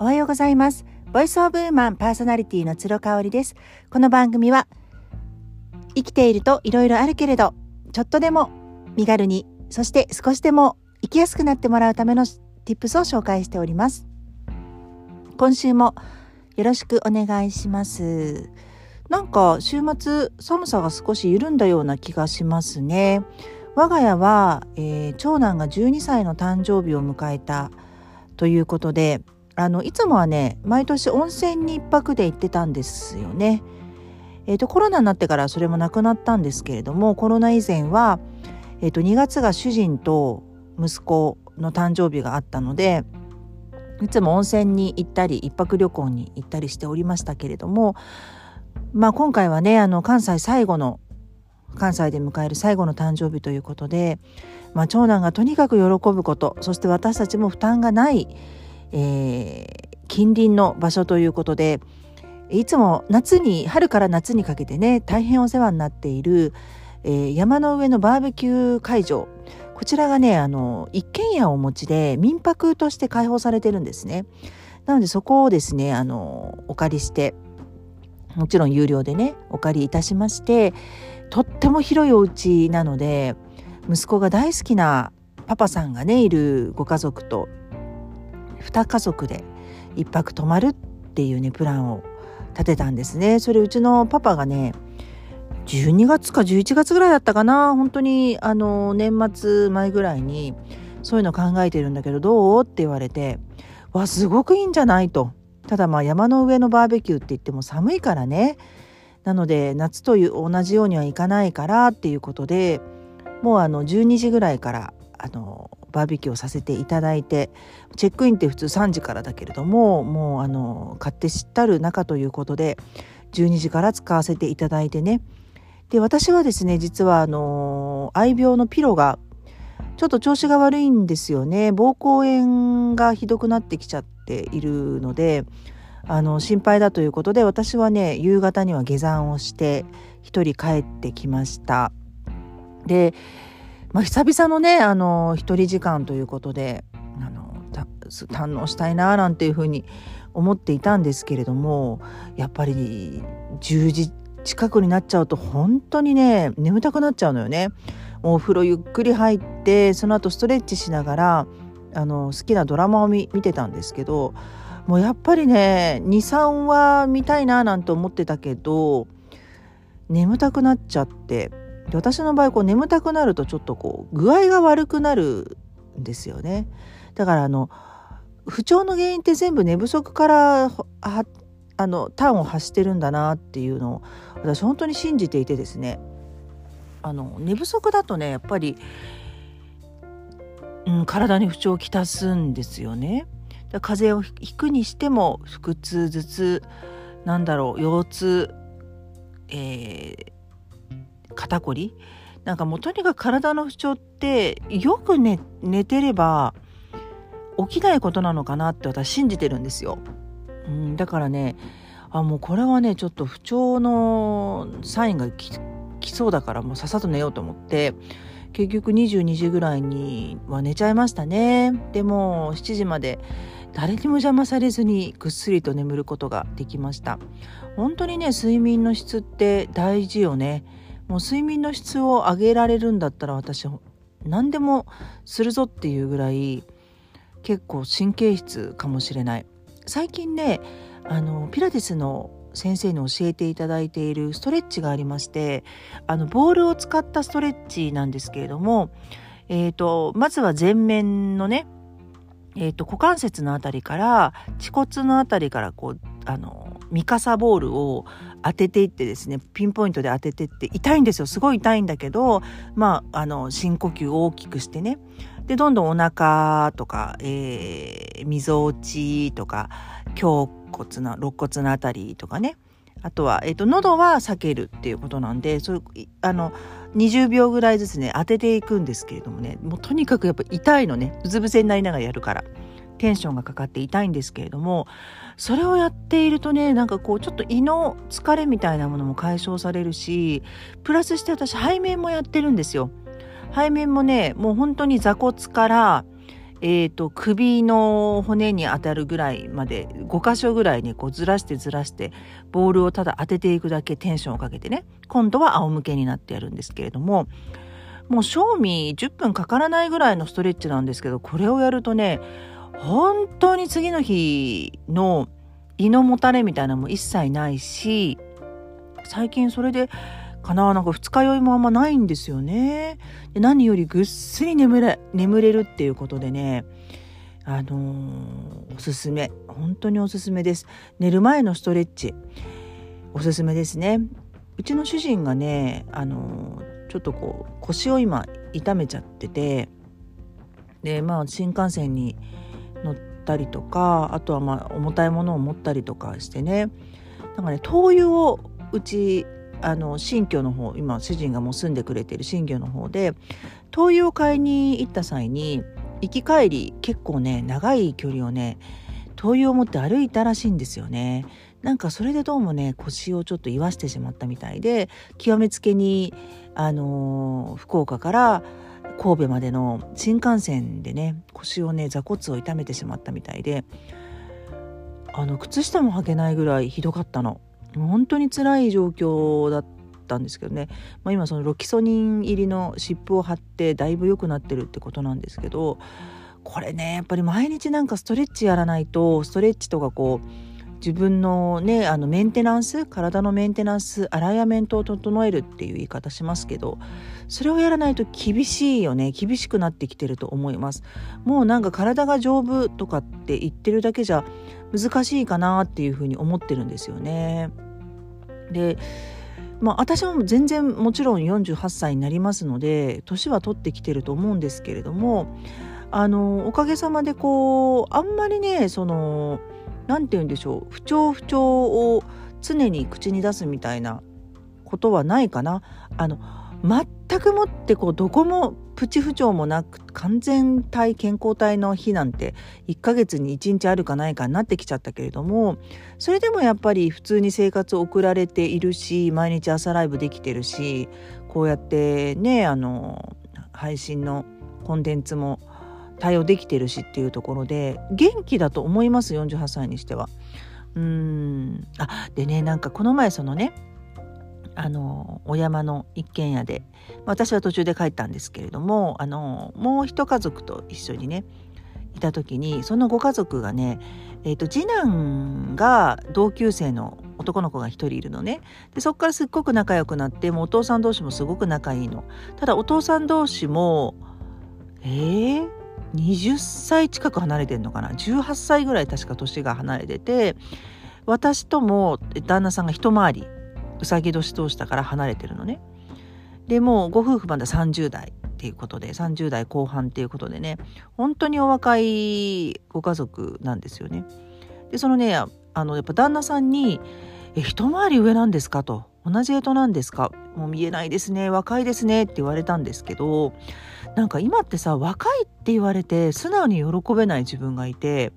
おはようございます。ボイスオブウーマンパーソナリティの鶴香織です。この番組は生きているといろいろあるけれど、ちょっとでも身軽に、そして少しでも生きやすくなってもらうための tips を紹介しております。今週もよろしくお願いします。なんか週末寒さが少し緩んだような気がしますね。我が家は、えー、長男が12歳の誕生日を迎えたということであのいつもはね毎年温泉に1泊で行ってたんですよね。えーと、コロナになってからそれもなくなったんですけれどもコロナ以前は、えーと、2月が主人と息子の誕生日があったのでいつも温泉に行ったり1泊旅行に行ったりしておりましたけれどもまあ今回はねあの関西最後の関西で迎える最後の誕生日ということで、まあ、長男がとにかく喜ぶことそして私たちも負担がない、えー、近隣の場所ということでいつも夏に春から夏にかけてね大変お世話になっている、えー、山の上のバーベキュー会場こちらがねあの一軒家をお持ちで民泊として開放されてるんですね。なのでそこをですねあのお借りしてもちろん有料でねお借りいたしましてとっても広いお家なので息子が大好きなパパさんがねいるご家族と2家族で1泊泊まるっていうねプランを立てたんですね。それうちのパパがね12月か11月ぐらいだったかな。本当にあの年末前ぐらいにそういうの考えてるんだけどどう？って言われてわすごくいいんじゃないと。ただまあ山の上のバーベキューって言っても寒いからね。なので夏という同じようにはいかないからっていうことでもうあの12時ぐらいからあのバーベキューをさせていただいてチェックインって普通3時からだけれどももうあの買って知ったる中ということで12時から使わせていただいてね。で私はですね実はあの愛病のピロがちょっと調子が悪いんですよね。膀胱炎がひどくなってきちゃっているのであの心配だということで私はね夕方には下山をして一人帰ってきました。で、まあ、久々のねあの一人時間ということであの堪能したいななんていうふうに思っていたんですけれどもやっぱり10時近くになっちゃうと本当にね眠たくなっちゃうのよね。お風呂ゆっくり入ってその後ストレッチしながらあの好きなドラマを見てたんですけどもうやっぱりね23話見たいななんて思ってたけど眠たくなっちゃってで私の場合こう眠たくなるとちょっとこう具合が悪くなるんですよねだからあの不調の原因って全部寝不足からあの端を発してるんだなっていうのを私本当に信じていてですねあの寝不足だとねやっぱり、うん、体に不調をきたすんですよね。だ風邪をひくにしても腹痛頭痛なんだろう腰痛、えー、肩こり？なんかもうとにかく体の不調ってよく寝寝てれば起きないことなのかなって私信じてるんですよ。うん、だからねあもうこれはねちょっと不調のサインが来そうだからもうさっさと寝ようと思って結局22時ぐらいには寝ちゃいましたね。でも7時まで誰にも邪魔されずにぐっすりと眠ることができました本当にね睡眠の質って大事よねもう睡眠の質を上げられるんだったら私何でもするぞっていうぐらい結構神経質かもしれない。最近ねあのピラティスの先生に教えていただいているストレッチがありましてあのボールを使ったストレッチなんですけれども、えーとまずは前面のねえーと、股関節の辺りから恥骨の辺りからこうあのミカサボールを当てていってですねピンポイントで当ててって痛いんですよ。すごい痛いんだけどまああの深呼吸を大きくしてね。でどんどんお腹とか、え、みぞおちとか胸骨の肋骨の辺りとかね。あとは、えーと、喉は避けるっていうことなんでそうあの20秒ぐらいずつね当てていくんですけれどもね。もうとにかくやっぱ痛いのね。うつ伏せになりながらやるから。テンションがかかって痛いんですけれどもそれをやっているとねなんかこうちょっと胃の疲れみたいなものも解消されるしプラスして私背面もやってるんですよ。背面もねもう本当に座骨からえーと、首の骨に当たるぐらいまで5箇所ぐらいにこうずらしてずらしてボールをただ当てていくだけテンションをかけてね。今度は仰向けになってやるんですけれどももう賞味10分かからないぐらいのストレッチなんですけどこれをやるとね本当に次の日の胃のもたれみたいなのも一切ないし最近それでかななんか二日酔いもあんまないんですよね。で何よりぐっすり眠れ眠れるっていうことでねあのー、おすすめ。本当におすすめです。寝る前のストレッチ。おすすめですね。うちの主人がねあのー、ちょっとこう腰を今痛めちゃっててでまあ新幹線にったりとかあとはまあ重たいものを持ったりとかしてねなんかね灯油をうちあの新居の方今主人がもう住んでくれてる新居の方で灯油を買いに行った際に行き帰り結構ね長い距離をね灯油を持って歩いたらしいんですよね。なんかそれでどうもね腰をちょっと言わしてしまったみたいで極めつけにあのー、福岡から神戸までの新幹線でね腰をね座骨を痛めてしまったみたいであの靴下も履けないぐらいひどかったの。本当に辛い状況だったんですけどね、まあ、今そのロキソニン入りの湿布を貼ってだいぶ良くなってるってことなんですけどこれねやっぱり毎日なんかストレッチやらないとストレッチとかこう自分のねあのメンテナンス体のメンテナンスアライアメントを整えるっていう言い方しますけどそれをやらないと厳しいよね厳しくなってきてると思いますもうなんか体が丈夫とかって言ってるだけじゃ難しいかなっていうふうに思ってるんですよね。でまあ私も全然もちろん48歳になりますので年は取ってきてると思うんですけれどもあのおかげさまでこうあんまりねその何て言うんでしょう不調不調を常に口に出すみたいなことはないかな。あの全くもってこうどこもプチ不調もなく完全体健康体の日なんて1ヶ月に1日あるかないかになってきちゃったけれどもそれでもやっぱり普通に生活を送られているし毎日朝ライブできてるしこうやってねあの配信のコンテンツも対応できてるしっていうところで元気だと思います48歳にしては。うん。あでねなんかこの前そのねあのお山の一軒家で私は途中で帰ったんですけれどもあのもう一家族と一緒にねいた時にそのご家族がね、えーと、次男が同級生の男の子が一人いるのね。でそこからすっごく仲良くなってもうお父さん同士もすごく仲いいの。ただお父さん同士もえー、20歳近く離れてんのかな？18歳ぐらい確か年が離れてて私とも旦那さんが一回りうさぎ年通したから離れてるのね。でもうご夫婦まだ30代っていうことで30代後半っていうことでね本当にお若いご家族なんですよね。でそのねあのやっぱ旦那さんに「え一回り上なんですか?」と「同じ干支なんですか?」もう見えないですね。若いですね。って言われたんですけどなんか今ってさ若いって言われて素直に喜べない自分がいて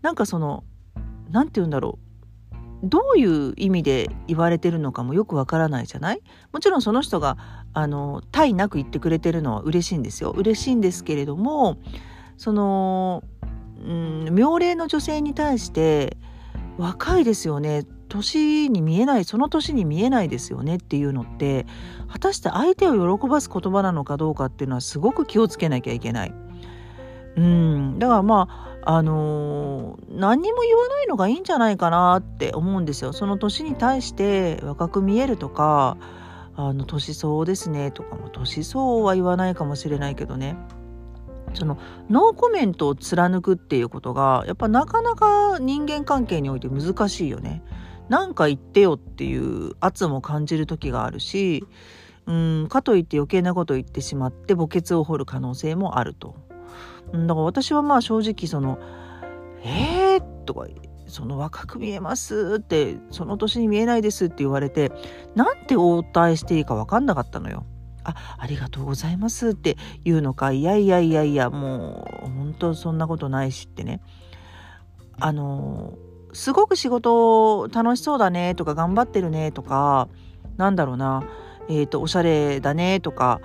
なんかその何て言うんだろう。どういう意味で言われてるのかもよくわからないじゃない？もちろんその人があの対なく言ってくれてるのは嬉しいんですよ。嬉しいんですけれどもその、うん、妙齢の女性に対して若いですよね。年に見えないその年に見えないですよねっていうのって果たして相手を喜ばす言葉なのかどうかっていうのはすごく気をつけなきゃいけない。うんだからまああのー、何にも言わないのがいいんじゃないかなって思うんですよ。その年に対して若く見えるとかあの年相ですねとかも年相は言わないかもしれないけどねそのノーコメントを貫くっていうことがやっぱなかなか人間関係において難しいよね。なんか言ってよっていう圧も感じる時があるしうんかといって余計なこと言ってしまって墓穴を掘る可能性もあると。だから私はまあ正直その「えー?」とか「その若く見えます」って「その年に見えないです」って言われてなんて応対していいか分かんなかったのよ。あありがとうございますって言うのかいやいやいやいやもう本当そんなことないしってねあのすごく仕事楽しそうだねとか頑張ってるねとかなんだろうなえっ、ー、とおしゃれだねとか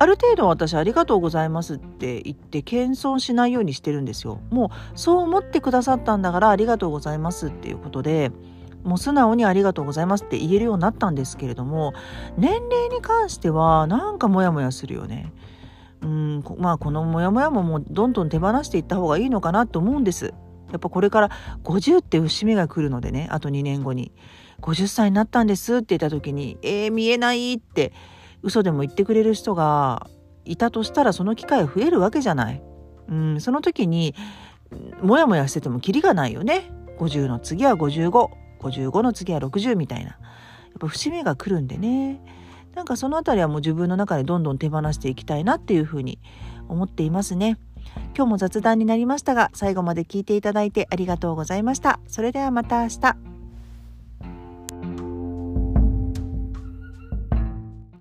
ある程度私ありがとうございますって言って謙遜しないようにしてるんですよ。もうそう思ってくださったんだからありがとうございますっていうことでもう素直にありがとうございますって言えるようになったんですけれども年齢に関してはなんかモヤモヤするよね。うんまあこのモヤモヤももうどんどん手放していった方がいいのかなと思うんです。やっぱこれから50って節目が来るのでねあと2年後に50歳になったんですって言った時に「えー、見えない」って嘘でも言ってくれる人がいたとしたらその機会増えるわけじゃない。うん、その時にモヤモヤしててもキリがないよね。50の次は55、55の次は60みたいな。やっぱ節目が来るんでね。なんかその辺りはもう自分の中でどんどん手放していきたいなっていうふうに思っていますね。今日も雑談になりましたが最後まで聞いていただいてありがとうございました。それではまた明日。